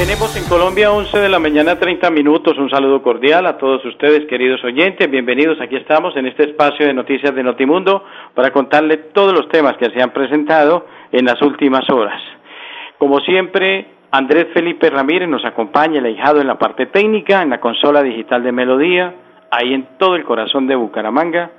Tenemos en Colombia 11 de la mañana 30 minutos. Un saludo cordial a todos ustedes, queridos oyentes. Bienvenidos. Aquí estamos en este espacio de noticias de Notimundo para contarles todos los temas que se han presentado en las últimas horas. Como siempre, Andrés Felipe Ramírez nos acompaña, el ahijado en la parte técnica, en la consola digital de Melodía, ahí en todo el corazón de Bucaramanga.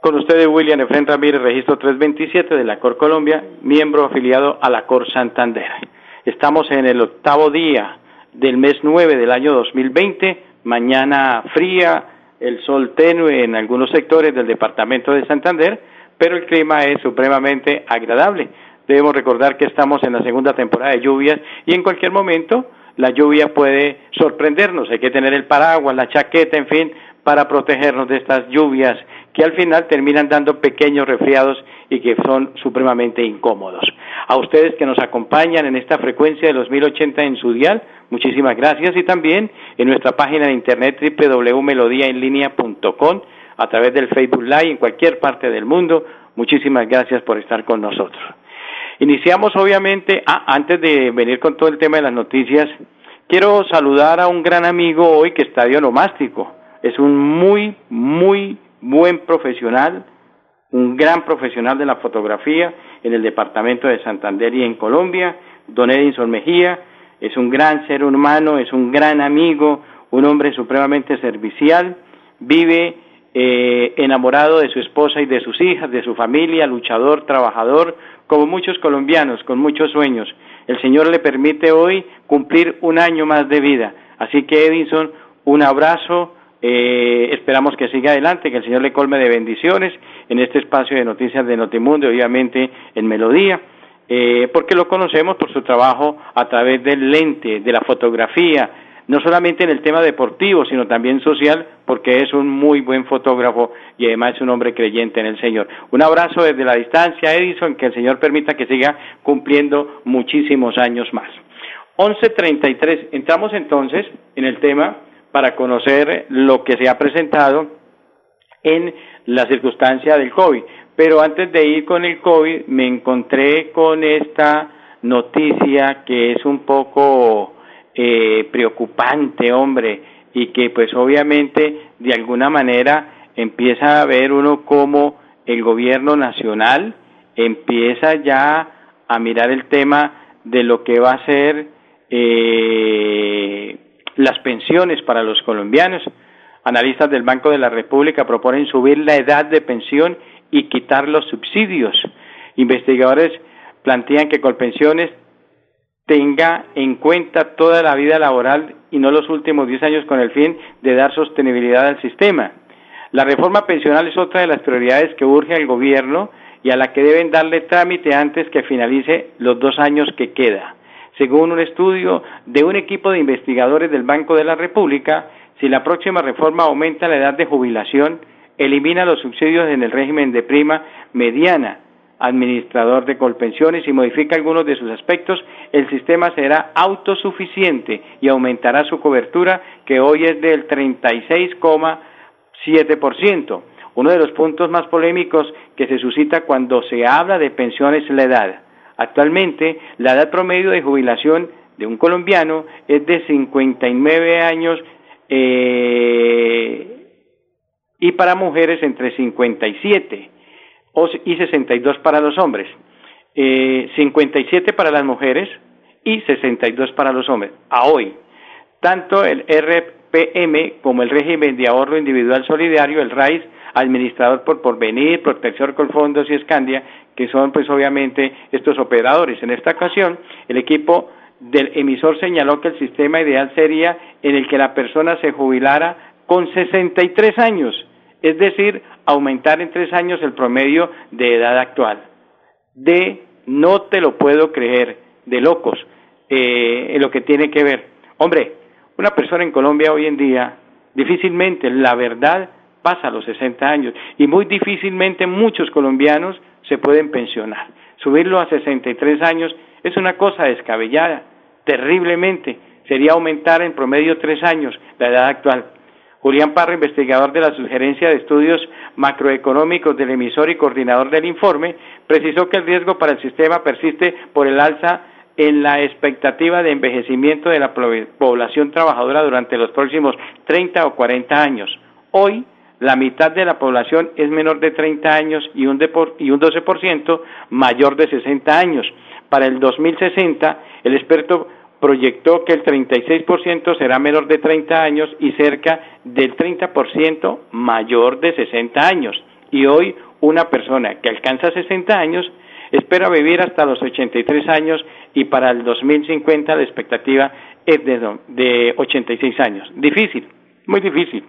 Con ustedes, William Efren Ramírez, registro 327 de la Cor Colombia, miembro afiliado a la Cor Santander. Estamos en el octavo día del mes nueve del año 2020, mañana fría, el sol tenue en algunos sectores del departamento de Santander, pero el clima es supremamente agradable. Debemos recordar que estamos en la segunda temporada de lluvias y en cualquier momento la lluvia puede sorprendernos. Hay que tener el paraguas, la chaqueta, en fin, para protegernos de estas lluvias que al final terminan dando pequeños resfriados y que son supremamente incómodos. A ustedes que nos acompañan en esta frecuencia de los 1080 en su dial, muchísimas gracias y también en nuestra página de internet www.melodiaenlinea.com a través del Facebook Live en cualquier parte del mundo. Muchísimas gracias por estar con nosotros. Iniciamos obviamente, antes de venir con todo el tema de las noticias, quiero saludar a un gran amigo hoy que está dionomástico. Es un muy, muy buen profesional, un gran profesional de la fotografía en el departamento de Santander y en Colombia, don Edinson Mejía, es un gran ser humano, es un gran amigo, un hombre supremamente servicial, vive eh, enamorado de su esposa y de sus hijas, de su familia, luchador, trabajador, como muchos colombianos, con muchos sueños. El Señor le permite hoy cumplir un año más de vida. Así que Edinson, un abrazo, eh, esperamos que siga adelante, que el Señor le colme de bendiciones en este espacio de noticias de Notimundo, obviamente en Melodía, eh, porque lo conocemos por su trabajo a través del lente, de la fotografía, no solamente en el tema deportivo, sino también social, porque es un muy buen fotógrafo y además es un hombre creyente en el Señor. Un abrazo desde la distancia, Edison, que el Señor permita que siga cumpliendo muchísimos años más. 11.33, entramos entonces en el tema para conocer lo que se ha presentado en la circunstancia del COVID. Pero antes de ir con el COVID, me encontré con esta noticia que es un poco eh, preocupante, hombre, y que pues obviamente de alguna manera empieza a ver uno como el gobierno nacional empieza ya a mirar el tema de lo que va a ser eh, las pensiones para los colombianos. Analistas del Banco de la República proponen subir la edad de pensión y quitar los subsidios. Investigadores plantean que Colpensiones tenga en cuenta toda la vida laboral y no los últimos 10 años con el fin de dar sostenibilidad al sistema. La reforma pensional es otra de las prioridades que urge al gobierno y a la que deben darle trámite antes que finalice los dos años que queda. Según un estudio de un equipo de investigadores del Banco de la República, si la próxima reforma aumenta la edad de jubilación, elimina los subsidios en el régimen de prima mediana, administrador de colpensiones y modifica algunos de sus aspectos, el sistema será autosuficiente y aumentará su cobertura, que hoy es del 36,7%. Uno de los puntos más polémicos que se suscita cuando se habla de pensiones es la edad. Actualmente, la edad promedio de jubilación de un colombiano es de 59 años eh, y para mujeres entre 57 y 62 para los hombres. Eh, 57 para las mujeres y 62 para los hombres. A hoy, tanto el RPM como el régimen de ahorro individual solidario, el RAIS, administrador por Porvenir, Protección con Fondos y Escandia, que son pues obviamente estos operadores. En esta ocasión, el equipo del emisor señaló que el sistema ideal sería en el que la persona se jubilara con 63 años, es decir, aumentar en tres años el promedio de edad actual de no te lo puedo creer, de locos, eh, en lo que tiene que ver. Hombre, una persona en Colombia hoy en día, difícilmente, la verdad, pasa los 60 años y muy difícilmente muchos colombianos se pueden pensionar. Subirlo a 63 años es una cosa descabellada, terriblemente. Sería aumentar en promedio tres años la edad actual. Julián Parra, investigador de la Sugerencia de Estudios Macroeconómicos del emisor y coordinador del informe, precisó que el riesgo para el sistema persiste por el alza en la expectativa de envejecimiento de la población trabajadora durante los próximos 30 o 40 años. Hoy, la mitad de la población es menor de 30 años y un, y un 12% mayor de 60 años. Para el 2060, el experto proyectó que el 36% será menor de 30 años y cerca del 30% mayor de 60 años. Y hoy una persona que alcanza 60 años espera vivir hasta los 83 años y para el 2050 la expectativa es de, de 86 años. Difícil, muy difícil.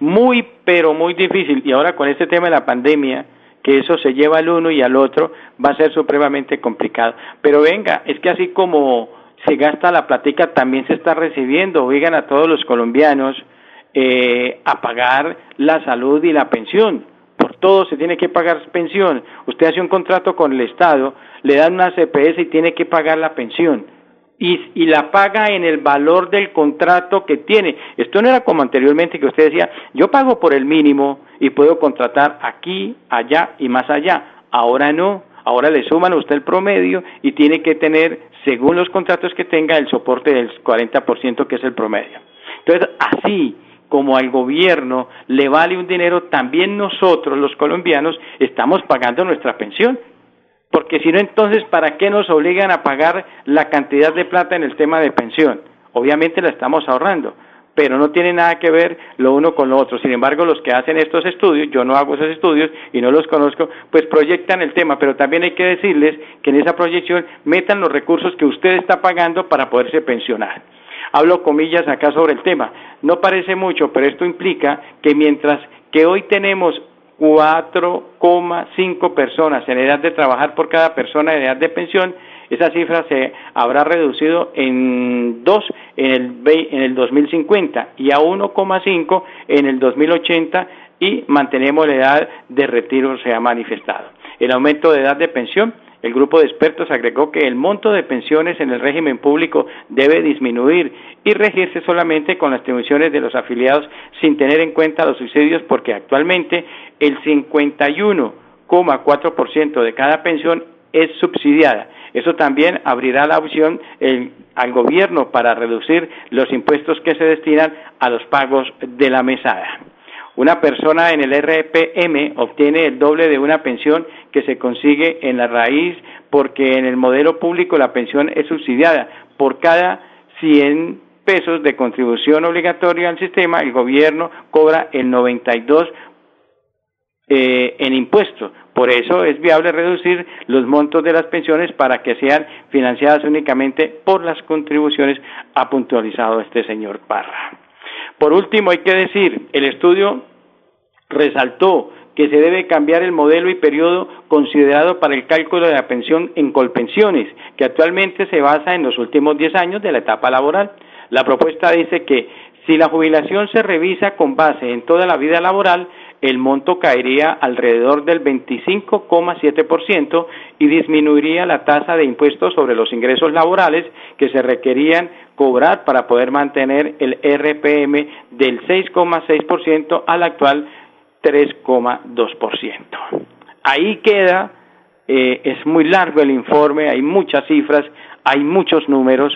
Muy, pero muy difícil. Y ahora con este tema de la pandemia, que eso se lleva al uno y al otro, va a ser supremamente complicado. Pero venga, es que así como se gasta la platica, también se está recibiendo, oigan a todos los colombianos, eh, a pagar la salud y la pensión. Por todo se tiene que pagar pensión. Usted hace un contrato con el Estado, le dan una CPS y tiene que pagar la pensión y, la paga en el valor del contrato que tiene. Esto no era como anteriormente que usted decía, yo pago por el mínimo y puedo contratar aquí, allá y más allá. Ahora no, ahora le suman a usted el promedio y tiene que tener, según los contratos que tenga, el soporte del 40% que es el promedio. Entonces, así como al gobierno le vale un dinero, también nosotros los colombianos estamos pagando nuestra pensión porque si no, entonces, ¿para qué nos obligan a pagar la cantidad de plata en el tema de pensión? Obviamente la estamos ahorrando, pero no tiene nada que ver lo uno con lo otro. Sin embargo, los que hacen estos estudios, yo no hago esos estudios y no los conozco, pues proyectan el tema, pero también hay que decirles que en esa proyección metan los recursos que usted está pagando para poderse pensionar. Hablo comillas acá sobre el tema. No parece mucho, pero esto implica que mientras que hoy tenemos 4,5 personas en edad de trabajar por cada persona en edad de pensión, esa cifra se habrá reducido en 2 en el, en el 2050 y a 1,5 en el 2080 y mantenemos la edad de retiro se ha manifestado. El aumento de edad de pensión el grupo de expertos agregó que el monto de pensiones en el régimen público debe disminuir y regirse solamente con las distribuciones de los afiliados sin tener en cuenta los subsidios porque actualmente el 51,4% de cada pensión es subsidiada. Eso también abrirá la opción al gobierno para reducir los impuestos que se destinan a los pagos de la mesada. Una persona en el RPM obtiene el doble de una pensión que se consigue en la raíz porque en el modelo público la pensión es subsidiada. Por cada 100 pesos de contribución obligatoria al sistema, el gobierno cobra el 92 eh, en impuestos. Por eso es viable reducir los montos de las pensiones para que sean financiadas únicamente por las contribuciones, ha puntualizado este señor Parra. Por último, hay que decir, el estudio resaltó que se debe cambiar el modelo y periodo considerado para el cálculo de la pensión en colpensiones, que actualmente se basa en los últimos 10 años de la etapa laboral. La propuesta dice que si la jubilación se revisa con base en toda la vida laboral, el monto caería alrededor del 25,7% y disminuiría la tasa de impuestos sobre los ingresos laborales que se requerían cobrar para poder mantener el RPM del 6,6% al actual 3,2%. Ahí queda, eh, es muy largo el informe, hay muchas cifras, hay muchos números,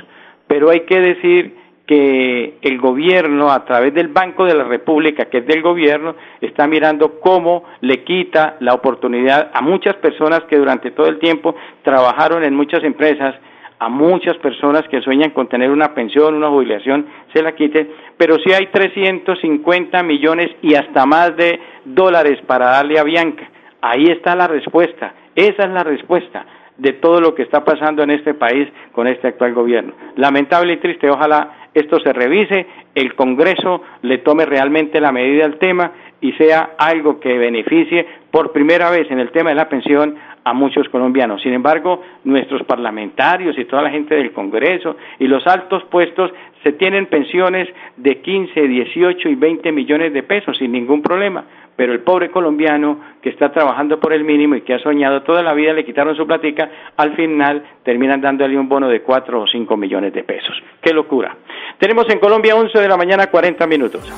pero hay que decir que el gobierno, a través del Banco de la República, que es del gobierno, está mirando cómo le quita la oportunidad a muchas personas que durante todo el tiempo trabajaron en muchas empresas, a muchas personas que sueñan con tener una pensión, una jubilación, se la quite, pero si hay 350 millones y hasta más de dólares para darle a Bianca. Ahí está la respuesta, esa es la respuesta de todo lo que está pasando en este país con este actual gobierno. Lamentable y triste, ojalá esto se revise, el Congreso le tome realmente la medida al tema y sea algo que beneficie por primera vez en el tema de la pensión a muchos colombianos. Sin embargo, nuestros parlamentarios y toda la gente del Congreso y los altos puestos se tienen pensiones de 15, 18 y 20 millones de pesos sin ningún problema. Pero el pobre colombiano que está trabajando por el mínimo y que ha soñado toda la vida le quitaron su platica, al final terminan dándole un bono de 4 o 5 millones de pesos. ¡Qué locura! Tenemos en Colombia 11 de la mañana 40 minutos.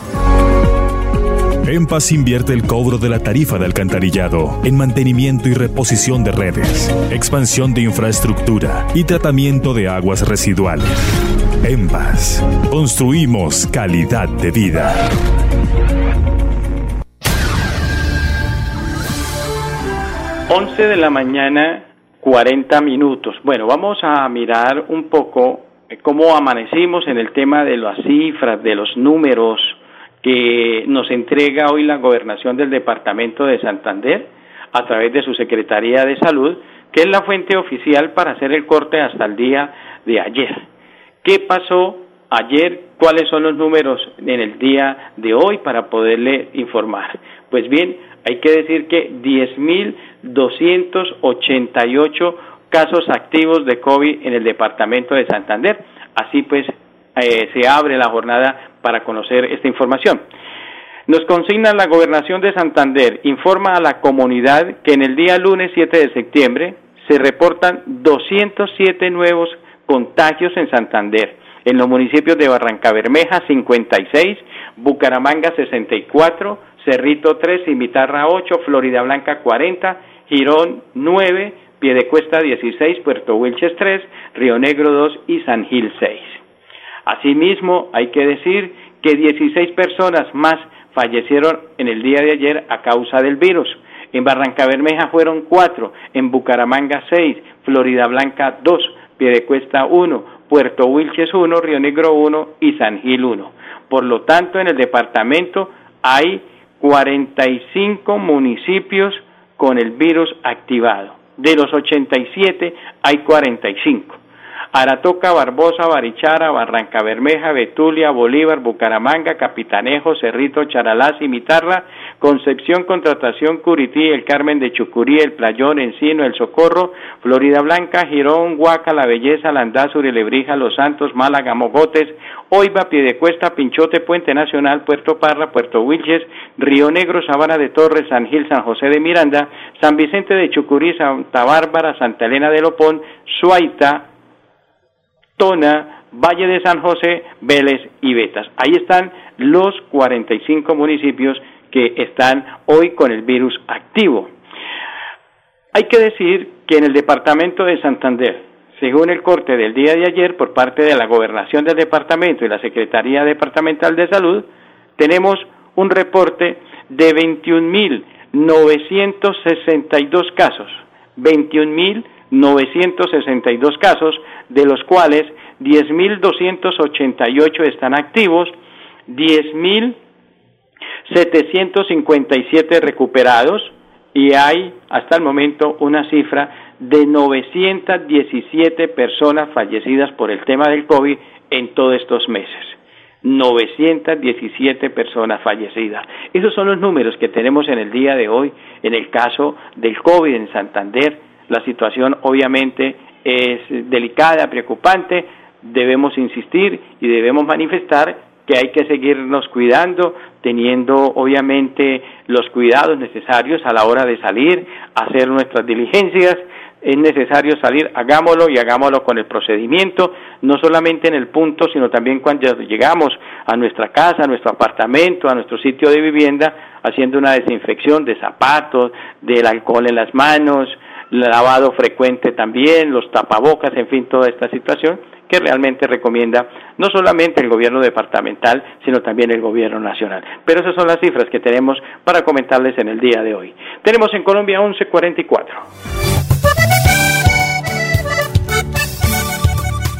En Paz invierte el cobro de la tarifa de alcantarillado en mantenimiento y reposición de redes, expansión de infraestructura y tratamiento de aguas residuales. En Paz, construimos calidad de vida. 11 de la mañana, 40 minutos. Bueno, vamos a mirar un poco cómo amanecimos en el tema de las cifras, de los números, que nos entrega hoy la gobernación del departamento de Santander a través de su Secretaría de Salud, que es la fuente oficial para hacer el corte hasta el día de ayer. ¿Qué pasó ayer? ¿Cuáles son los números en el día de hoy para poderle informar? Pues bien, hay que decir que 10.288 casos activos de COVID en el departamento de Santander. Así pues, eh, se abre la jornada para conocer esta información. Nos consigna la gobernación de Santander, informa a la comunidad que en el día lunes 7 de septiembre se reportan 207 nuevos contagios en Santander. En los municipios de Barranca Bermeja 56, Bucaramanga 64, Cerrito 3, Cimitarra 8, Florida Blanca 40, Girón 9, Piedecuesta 16, Puerto Wilches 3, Río Negro 2 y San Gil 6. Asimismo, hay que decir que 16 personas más fallecieron en el día de ayer a causa del virus. En Barranca Bermeja fueron cuatro, en Bucaramanga seis, Florida Blanca dos, Piedecuesta uno, Puerto Wilches uno, Río Negro uno y San Gil uno. Por lo tanto, en el departamento hay 45 municipios con el virus activado. De los 87 hay 45. Aratoca, Barbosa, Barichara, Barranca Bermeja, Betulia, Bolívar, Bucaramanga, Capitanejo, Cerrito, Charalá, Cimitarra, Concepción, Contratación, Curití, El Carmen de Chucurí, El Playón, Encino, El Socorro, Florida Blanca, Girón, Huaca, La Belleza, Landazuri, Lebrija, Los Santos, Málaga, Mogotes, Oiva, Piedecuesta, Pinchote, Puente Nacional, Puerto Parra, Puerto Wilches, Río Negro, Sabana de Torres, San Gil, San José de Miranda, San Vicente de Chucurí, Santa Bárbara, Santa Elena de Lopón, Suaita, Tona, Valle de San José, Vélez y Betas. Ahí están los 45 municipios que están hoy con el virus activo. Hay que decir que en el departamento de Santander, según el corte del día de ayer por parte de la gobernación del departamento y la Secretaría Departamental de Salud, tenemos un reporte de 21.962 casos. 21.962 casos de los cuales 10.288 están activos, 10.757 recuperados y hay hasta el momento una cifra de 917 personas fallecidas por el tema del COVID en todos estos meses. 917 personas fallecidas. Esos son los números que tenemos en el día de hoy en el caso del COVID en Santander. La situación obviamente es delicada, preocupante, debemos insistir y debemos manifestar que hay que seguirnos cuidando, teniendo obviamente los cuidados necesarios a la hora de salir, hacer nuestras diligencias. Es necesario salir, hagámoslo y hagámoslo con el procedimiento, no solamente en el punto, sino también cuando llegamos a nuestra casa, a nuestro apartamento, a nuestro sitio de vivienda, haciendo una desinfección de zapatos, del alcohol en las manos, lavado frecuente también, los tapabocas, en fin, toda esta situación que realmente recomienda no solamente el gobierno departamental, sino también el gobierno nacional. Pero esas son las cifras que tenemos para comentarles en el día de hoy. Tenemos en Colombia 1144.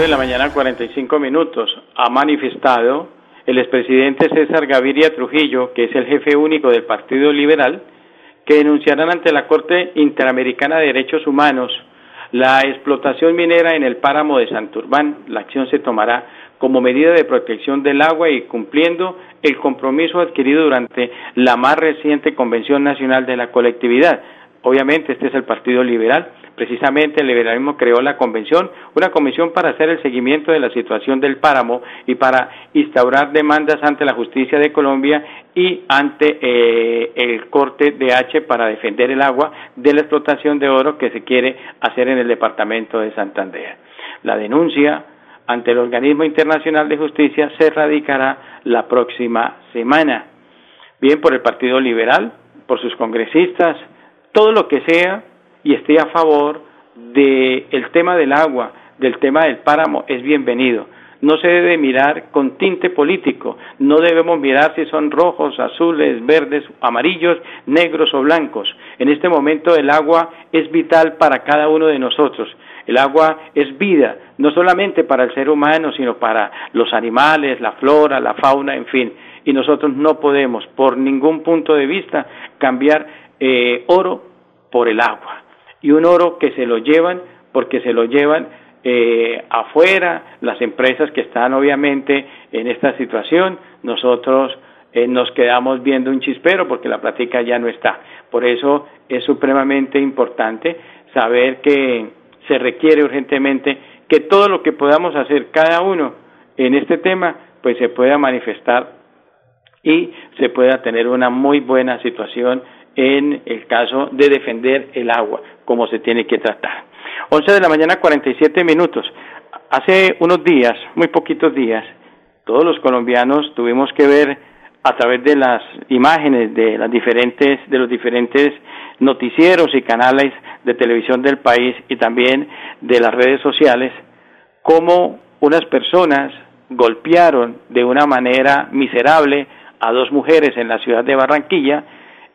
De la mañana 45 minutos ha manifestado el expresidente César Gaviria Trujillo, que es el jefe único del Partido Liberal, que denunciarán ante la Corte Interamericana de Derechos Humanos la explotación minera en el páramo de Santurbán. La acción se tomará como medida de protección del agua y cumpliendo el compromiso adquirido durante la más reciente Convención Nacional de la Colectividad. Obviamente este es el Partido Liberal Precisamente el liberalismo creó la convención, una comisión para hacer el seguimiento de la situación del páramo y para instaurar demandas ante la justicia de Colombia y ante eh, el corte de H para defender el agua de la explotación de oro que se quiere hacer en el departamento de Santander. La denuncia ante el organismo internacional de justicia se radicará la próxima semana. Bien por el Partido Liberal, por sus congresistas, todo lo que sea y esté a favor del el tema del agua, del tema del páramo, es bienvenido. No se debe mirar con tinte político, no debemos mirar si son rojos, azules, verdes, amarillos, negros o blancos. En este momento el agua es vital para cada uno de nosotros. El agua es vida, no solamente para el ser humano, sino para los animales, la flora, la fauna, en fin. Y nosotros no podemos, por ningún punto de vista, cambiar eh, oro por el agua y un oro que se lo llevan porque se lo llevan eh, afuera las empresas que están obviamente en esta situación nosotros eh, nos quedamos viendo un chispero porque la plática ya no está. Por eso es supremamente importante saber que se requiere urgentemente que todo lo que podamos hacer cada uno en este tema pues se pueda manifestar y se pueda tener una muy buena situación en el caso de defender el agua, como se tiene que tratar. 11 de la mañana, 47 minutos. Hace unos días, muy poquitos días, todos los colombianos tuvimos que ver a través de las imágenes de las diferentes de los diferentes noticieros y canales de televisión del país y también de las redes sociales cómo unas personas golpearon de una manera miserable a dos mujeres en la ciudad de Barranquilla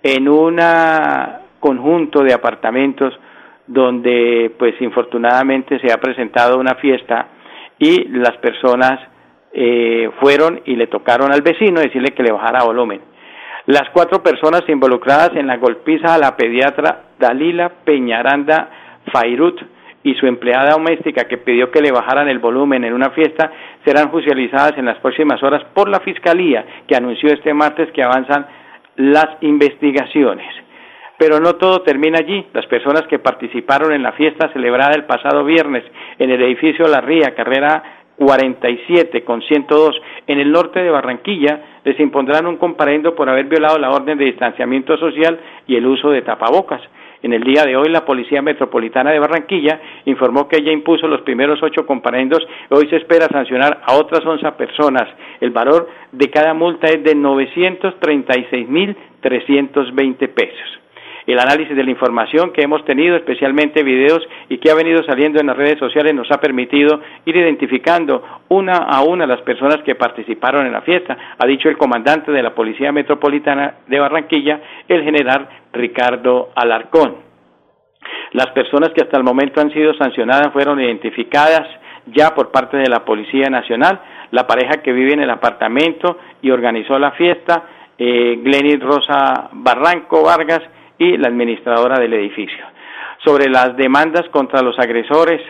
en un conjunto de apartamentos donde pues infortunadamente se ha presentado una fiesta y las personas eh, fueron y le tocaron al vecino decirle que le bajara volumen. Las cuatro personas involucradas en la golpiza a la pediatra Dalila Peñaranda Fairut y su empleada doméstica que pidió que le bajaran el volumen en una fiesta serán judicializadas en las próximas horas por la Fiscalía que anunció este martes que avanzan las investigaciones. Pero no todo termina allí. Las personas que participaron en la fiesta celebrada el pasado viernes en el edificio La Ría, carrera 47 con 102 en el norte de Barranquilla, les impondrán un comparendo por haber violado la orden de distanciamiento social y el uso de tapabocas. En el día de hoy, la Policía Metropolitana de Barranquilla informó que ella impuso los primeros ocho comparendos hoy se espera sancionar a otras once personas. El valor de cada multa es de 936.320 pesos el análisis de la información que hemos tenido, especialmente videos y que ha venido saliendo en las redes sociales, nos ha permitido ir identificando una a una las personas que participaron en la fiesta, ha dicho el comandante de la Policía Metropolitana de Barranquilla, el general Ricardo Alarcón. Las personas que hasta el momento han sido sancionadas fueron identificadas ya por parte de la Policía Nacional, la pareja que vive en el apartamento y organizó la fiesta, eh, Glenis Rosa Barranco Vargas y la administradora del edificio. Sobre las demandas contra los agresores,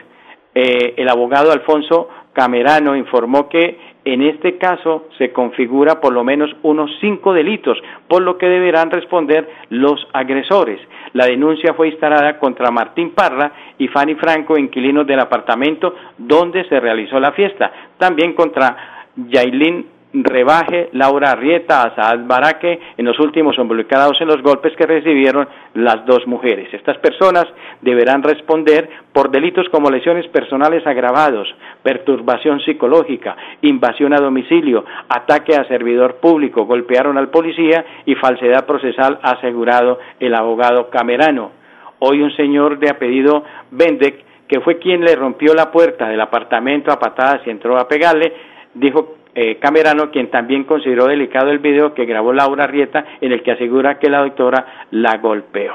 eh, el abogado Alfonso Camerano informó que en este caso se configura por lo menos unos cinco delitos, por lo que deberán responder los agresores. La denuncia fue instalada contra Martín Parra y Fanny Franco, inquilinos del apartamento donde se realizó la fiesta. También contra Yailin Rebaje, Laura Arrieta, Asad Baraque, en los últimos involucrados en los golpes que recibieron las dos mujeres. Estas personas deberán responder por delitos como lesiones personales agravados, perturbación psicológica, invasión a domicilio, ataque a servidor público, golpearon al policía y falsedad procesal, asegurado el abogado Camerano. Hoy un señor de apellido Bendek, que fue quien le rompió la puerta del apartamento a patadas y entró a pegarle, dijo eh, Camerano, quien también consideró delicado el video que grabó Laura Rieta, en el que asegura que la doctora la golpeó.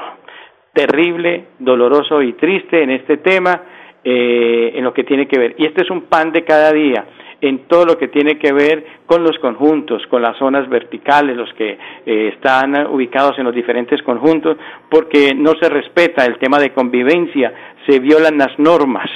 Terrible, doloroso y triste en este tema eh, en lo que tiene que ver. Y este es un pan de cada día en todo lo que tiene que ver con los conjuntos, con las zonas verticales, los que eh, están ubicados en los diferentes conjuntos, porque no se respeta el tema de convivencia, se violan las normas,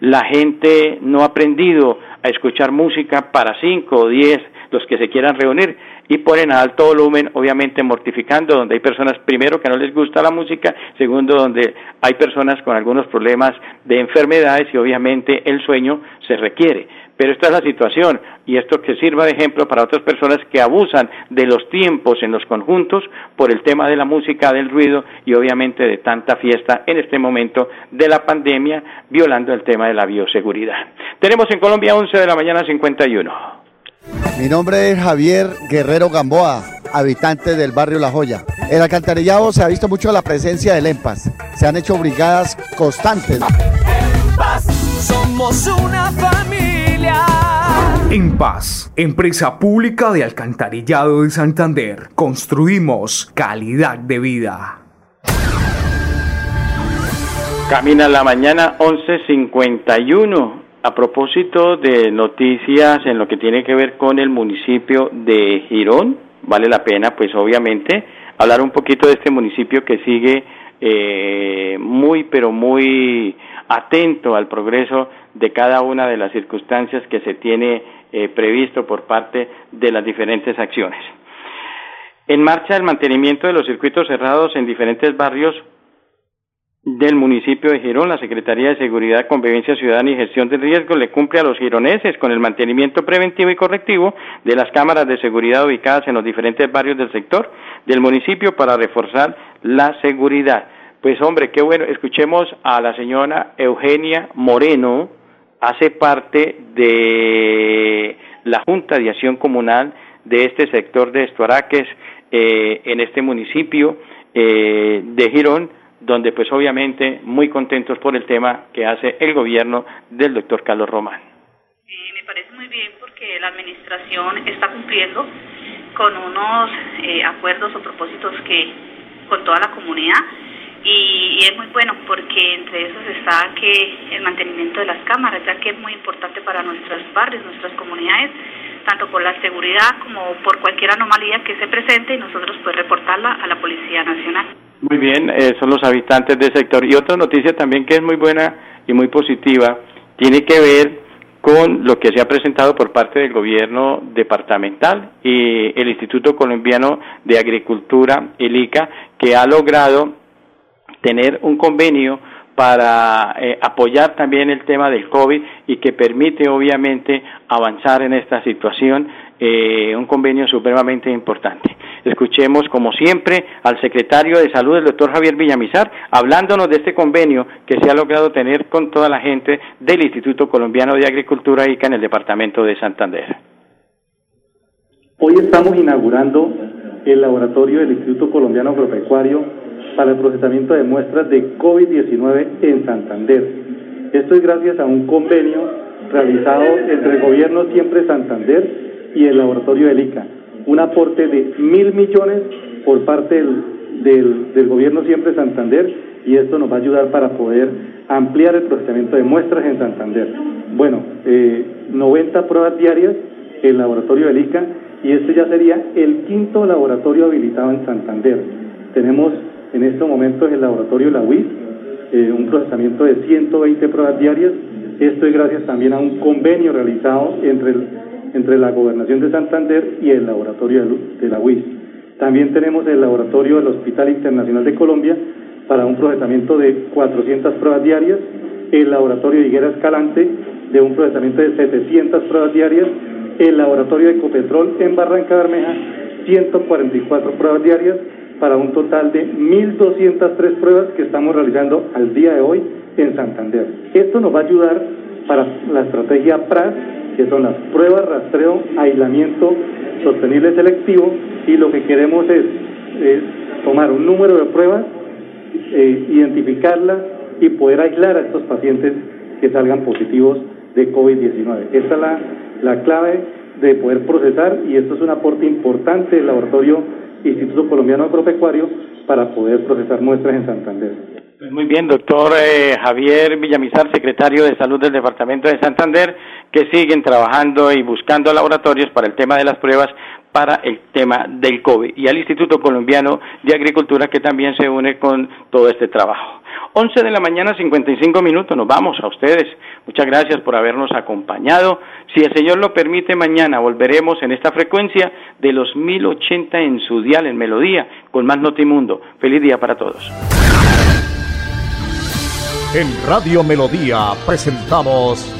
la gente no ha aprendido a escuchar música para cinco o diez los que se quieran reunir y ponen a alto volumen, obviamente mortificando, donde hay personas, primero, que no les gusta la música, segundo, donde hay personas con algunos problemas de enfermedades y obviamente el sueño se requiere. Pero esta es la situación y esto que sirva de ejemplo para otras personas que abusan de los tiempos en los conjuntos por el tema de la música, del ruido y obviamente de tanta fiesta en este momento de la pandemia, violando el tema de la bioseguridad. Tenemos en Colombia 11 de la mañana 51. Mi nombre es Javier Guerrero Gamboa, habitante del barrio La Joya. En el alcantarillado se ha visto mucho la presencia del EMPAS. Se han hecho brigadas constantes. somos una familia en Paz, empresa pública de alcantarillado de Santander, construimos calidad de vida. Camina la mañana 11:51. A propósito de noticias en lo que tiene que ver con el municipio de Girón, vale la pena, pues obviamente, hablar un poquito de este municipio que sigue eh, muy, pero muy atento al progreso de cada una de las circunstancias que se tiene eh, previsto por parte de las diferentes acciones. En marcha el mantenimiento de los circuitos cerrados en diferentes barrios del municipio de Girón, la Secretaría de Seguridad, Convivencia Ciudadana y Gestión de Riesgo le cumple a los gironeses con el mantenimiento preventivo y correctivo de las cámaras de seguridad ubicadas en los diferentes barrios del sector del municipio para reforzar la seguridad. Pues hombre, qué bueno, escuchemos a la señora Eugenia Moreno, hace parte de la Junta de Acción Comunal de este sector de Estuaraques eh, en este municipio eh, de Girón, donde pues obviamente muy contentos por el tema que hace el gobierno del doctor Carlos Román. Eh, me parece muy bien porque la administración está cumpliendo con unos acuerdos o propósitos que con toda la comunidad y, es muy bueno porque entre esos está que el mantenimiento de las cámaras, ya que es muy importante para nuestros barrios, nuestras comunidades, tanto por la seguridad como por cualquier anomalía que se presente y nosotros pues reportarla a la Policía Nacional. Muy bien, eh, son los habitantes del sector. Y otra noticia también que es muy buena y muy positiva, tiene que ver con lo que se ha presentado por parte del gobierno departamental y el Instituto Colombiano de Agricultura, el ICA, que ha logrado tener un convenio para eh, apoyar también el tema del COVID y que permite obviamente avanzar en esta situación, eh, un convenio supremamente importante. Escuchemos como siempre al secretario de Salud, el doctor Javier Villamizar, hablándonos de este convenio que se ha logrado tener con toda la gente del Instituto Colombiano de Agricultura ICA en el departamento de Santander. Hoy estamos inaugurando el laboratorio del Instituto Colombiano Agropecuario para el procesamiento de muestras de COVID-19 en Santander. Esto es gracias a un convenio realizado entre el gobierno Siempre Santander y el laboratorio del ICA. Un aporte de mil millones por parte del, del, gobierno Siempre Santander y esto nos va a ayudar para poder ampliar el procesamiento de muestras en Santander. Bueno, eh, 90 pruebas diarias el laboratorio del ICA y este ya sería el quinto laboratorio habilitado en Santander. Tenemos en estos momentos el laboratorio La UIS, eh, un procesamiento de 120 pruebas diarias. Esto es gracias también a un convenio realizado entre, entre la Gobernación de Santander y el laboratorio de la UIS. También tenemos el laboratorio del Hospital Internacional de Colombia para un procesamiento de 400 pruebas diarias, el laboratorio de Higuera Escalante de un procesamiento de 700 pruebas diarias, el laboratorio de Ecopetrol en Barranca Bermeja, 144 pruebas diarias, para un total de 1.203 pruebas que estamos realizando al día de hoy en Santander. Esto nos va a ayudar para la estrategia PRAS, que son las pruebas, rastreo, aislamiento sostenible selectivo, y lo que queremos es, tomar un número de pruebas, eh, identificarlas y poder aislar a estos pacientes que salgan positivos de COVID-19. Esta es la, la clave de poder procesar y esto es un aporte importante del laboratorio Instituto Colombiano Agropecuario para poder procesar muestras en Santander. Pues muy bien, doctor eh, Javier Villamizar, secretario de Salud del Departamento de Santander, que siguen trabajando y buscando laboratorios para el tema de las pruebas para el tema del COVID y al Instituto Colombiano de Agricultura que también se une con todo este trabajo. 11 de la mañana, 55 minutos, nos vamos a ustedes. Muchas gracias por habernos acompañado. Si el Señor lo permite, mañana volveremos en esta frecuencia de los 1080 en su dial, en Melodía, con más Notimundo. Feliz día para todos. En Radio Melodía presentamos